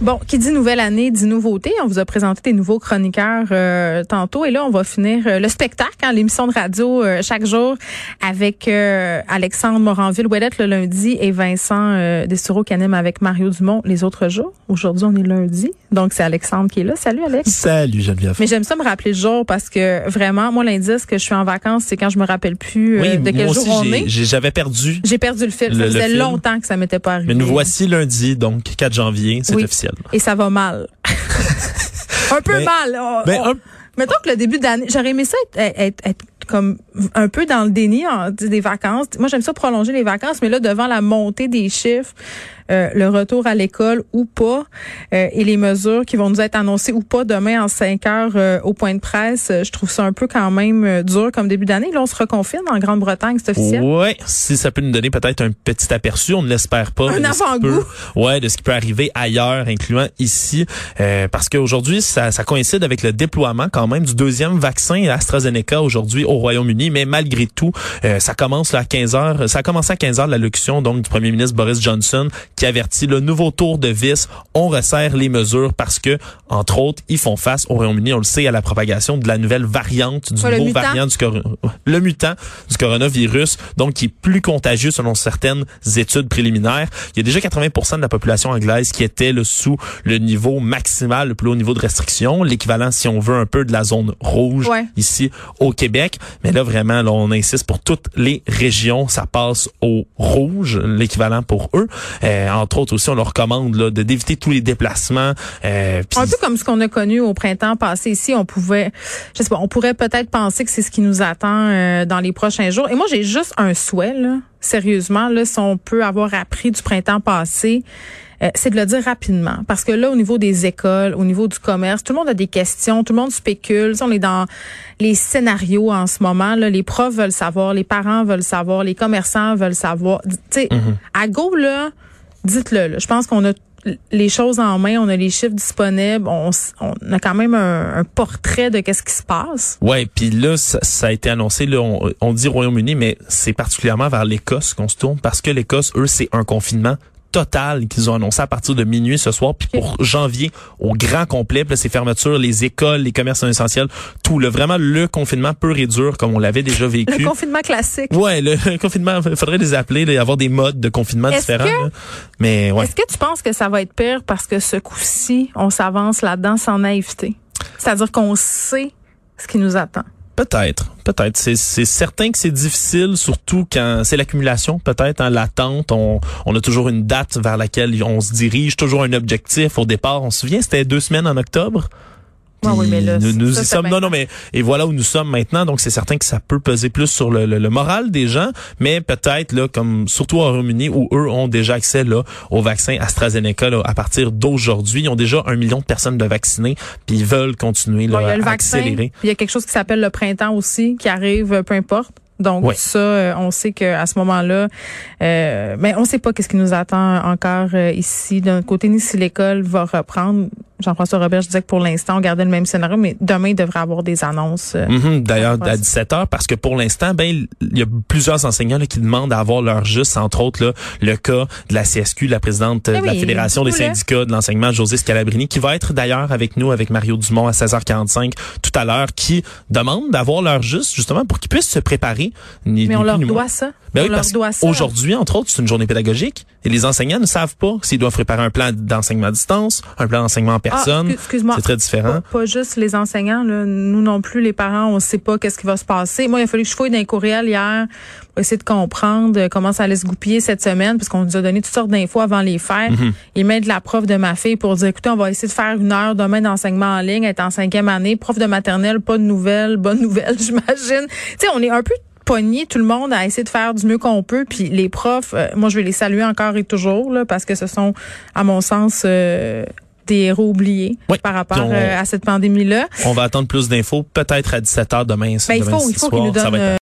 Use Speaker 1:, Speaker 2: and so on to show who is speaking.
Speaker 1: Bon, qui dit nouvelle année dit nouveauté. On vous a présenté des nouveaux chroniqueurs euh, tantôt et là on va finir euh, le spectacle, hein, l'émission de radio euh, chaque jour avec euh, Alexandre Moranville Ouellette le lundi et Vincent euh, Destoureau qui anime avec Mario Dumont les autres jours. Aujourd'hui on est lundi, donc c'est Alexandre qui est là. Salut Alex.
Speaker 2: Salut Geneviève.
Speaker 1: Mais j'aime ça me rappeler le jour parce que vraiment moi l'indice que je suis en vacances c'est quand je me rappelle plus euh, de quel
Speaker 2: moi
Speaker 1: jour
Speaker 2: aussi,
Speaker 1: on est.
Speaker 2: j'avais perdu.
Speaker 1: J'ai perdu le fil.
Speaker 2: Le-
Speaker 1: ça faisait longtemps que ça m'était pas arrivé.
Speaker 2: Mais nous voici lundi, donc 4 janvier, c'est
Speaker 1: Oui.
Speaker 2: officiel.
Speaker 1: Et ça va mal. un peu
Speaker 2: Ben-
Speaker 1: mal. On-
Speaker 2: Ben,
Speaker 1: on-
Speaker 2: un-
Speaker 1: Mettons que le début d'année, j'aurais aimé ça être, être- être comme un peu dans le déni en- des vacances. Moi, j'aime ça prolonger les vacances, mais là, devant la montée des chiffres, euh, le retour à l'école ou pas, euh, et les mesures qui vont nous être annoncées ou pas demain en 5 heures euh, au point de presse, je trouve ça un peu quand même euh, dur comme début d'année. Là, on se reconfine en Grande-Bretagne, c'est officiel.
Speaker 2: Ouais, si ça peut nous donner peut-être un petit aperçu, on ne l'espère pas.
Speaker 1: Un avant-goût.
Speaker 2: Ouais, de ce qui peut arriver ailleurs, incluant ici, Euh, parce qu'aujourd'hui, ça, ça coïncide avec le déploiement quand même du deuxième vaccin AstraZeneca aujourd'hui au Royaume-Uni, mais malgré tout, euh, ça commence là, à 15 heures. Ça a commencé à 15 heures l'allocution donc du premier ministre Boris Johnson qui avertit le nouveau tour de vis. On resserre les mesures parce que, entre autres, ils font face au Royaume-Uni, on le sait, à la propagation de la nouvelle variante du
Speaker 1: le
Speaker 2: nouveau variant du le mutant du coronavirus, donc qui est plus contagieux selon certaines études préliminaires. Il y a déjà 80% de la population anglaise qui était là, sous le niveau maximal, le plus haut niveau de restriction, l'équivalent, si on veut, un peu de la zone rouge
Speaker 1: Ouais.
Speaker 2: ici au Québec. Mais là, vraiment, là, on insiste pour toutes les régions, ça passe au rouge, l'équivalent pour eux. Euh, entre autres aussi, on leur recommande là, de d'éviter tous les déplacements. Euh,
Speaker 1: Un peu comme ce qu'on a connu au printemps passé ici, on pouvait, je sais pas, on pourrait peut-être penser que c'est ce qui nous attend euh, dans les prochains jours. Et moi, j'ai juste un souhait, là, sérieusement, là, si on peut avoir appris du printemps passé, euh, c'est de le dire rapidement. Parce que là, au niveau des écoles, au niveau du commerce, tout le monde a des questions, tout le monde spécule. On est dans les scénarios en ce moment. Là. Les profs veulent savoir, les parents veulent savoir, les commerçants veulent savoir. Tu sais, à go, là, dites-le. Je pense qu'on a les choses en main, on a les chiffres disponibles, on, a quand même un, portrait de qu'est-ce qui se passe.
Speaker 2: Ouais, puis là, ça, a été annoncé. Là, on dit Royaume-Uni, mais c'est particulièrement vers l'Écosse qu'on se tourne parce que l'Écosse, eux, c'est un confinement total qu'ils ont annoncé à partir de minuit ce soir. Puis pour janvier, au grand complet, là, ces fermetures, les écoles, les commerces non essentiels, tout. Le, vraiment, le confinement pur et dur, comme on l'avait déjà vécu.
Speaker 1: Le confinement classique.
Speaker 2: Ouais, le confinement, il faudrait les appeler, là, avoir des modes de confinement différents.
Speaker 1: que-.
Speaker 2: Mais ouais.
Speaker 1: Est-ce que tu penses que ça va être pire parce que ce coup-ci, on s'avance là-dedans sans naïveté? C'est-à-dire qu'on sait ce qui nous attend.
Speaker 2: Peut-être, peut-être. C'est, certain que c'est difficile, surtout quand c'est l'accumulation, peut-être, hein, l'attente. On, on a toujours une date vers laquelle on se dirige, toujours un objectif. Au départ, on se souvient, c'était deux semaines en octobre.
Speaker 1: Ouais, oui, mais là,
Speaker 2: nous, nous
Speaker 1: ça,
Speaker 2: y sommes. Non, non, mais et voilà où nous sommes maintenant. Donc c'est certain que ça peut peser plus sur le, le- le moral des gens, mais peut-être là, comme surtout au Royaume-Uni où eux ont déjà accès là au vaccin AstraZeneca là, à partir d'aujourd'hui, ils ont déjà un million de personnes de vaccinées, puis ils veulent continuer là,
Speaker 1: Bon, il y a le
Speaker 2: à
Speaker 1: vaccin,
Speaker 2: accélérer.
Speaker 1: il y a quelque chose qui s'appelle le printemps aussi, qui arrive, euh, peu importe. Donc ça, euh, on sait que à ce moment-là, euh, mais on sait pas qu'est-ce qui nous attend encore euh, ici. D'un côté, ni si l'école va reprendre. Jean-François Robert, je disais que pour l'instant, on gardait le même scénario, mais demain, il devrait avoir des annonces. euh,
Speaker 2: Mhm, D'ailleurs, à 17 heures, parce que pour l'instant, ben, il y a plusieurs enseignants là, qui demandent à avoir leur juste, entre autres là, le cas de la CSQ, la présidente euh,
Speaker 1: Eh
Speaker 2: de la Fédération des syndicats de l'enseignement, José Scalabrini, qui va être d'ailleurs avec nous, avec Mario Dumont à 16h45 tout à l'heure, qui demande d'avoir leur juste, justement, pour qu'ils puissent se préparer Ni,
Speaker 1: Mais on leur doit ça.
Speaker 2: Ben
Speaker 1: on
Speaker 2: oui,
Speaker 1: leur
Speaker 2: parce
Speaker 1: doit ça.
Speaker 2: qu'aujourd'hui, entre autres, c'est une journée pédagogique et les enseignants ne savent pas s'ils doivent préparer un plan d'enseignement à distance, un plan d'enseignement en personne.
Speaker 1: Ah, excuse- excuse-moi.
Speaker 2: c'est très différent.
Speaker 1: Pas, pas juste les enseignants, là. nous non plus, les parents, on sait pas qu'est-ce qui va se passer. Moi, il a fallu que je fouille dans les courriels hier pour essayer de comprendre euh, comment ça allait se goupiller cette semaine, parce qu'on nous a donné toutes sortes d'infos avant les fêtes.
Speaker 2: Mm-hmm.
Speaker 1: Il met de la prof de ma fille pour dire, écoutez, on va essayer de faire une heure demain d'enseignement en ligne, est en cinquième année, prof de maternelle, pas de nouvelles, bonne nouvelle, j'imagine. Tu sais, on est un peu pogné tout le monde à essayer de faire du mieux qu'on peut puis les profs euh, moi je vais les saluer encore et toujours là parce que ce sont à mon sens euh, des héros oubliés
Speaker 2: Oui.
Speaker 1: par rapport
Speaker 2: on-
Speaker 1: euh, à cette pandémie là
Speaker 2: On va attendre plus d'infos, peut-être à 17h demain.
Speaker 1: ben, il
Speaker 2: demain
Speaker 1: faut il faut
Speaker 2: soir.
Speaker 1: nous
Speaker 2: Ça va
Speaker 1: donnent
Speaker 2: être
Speaker 1: euh,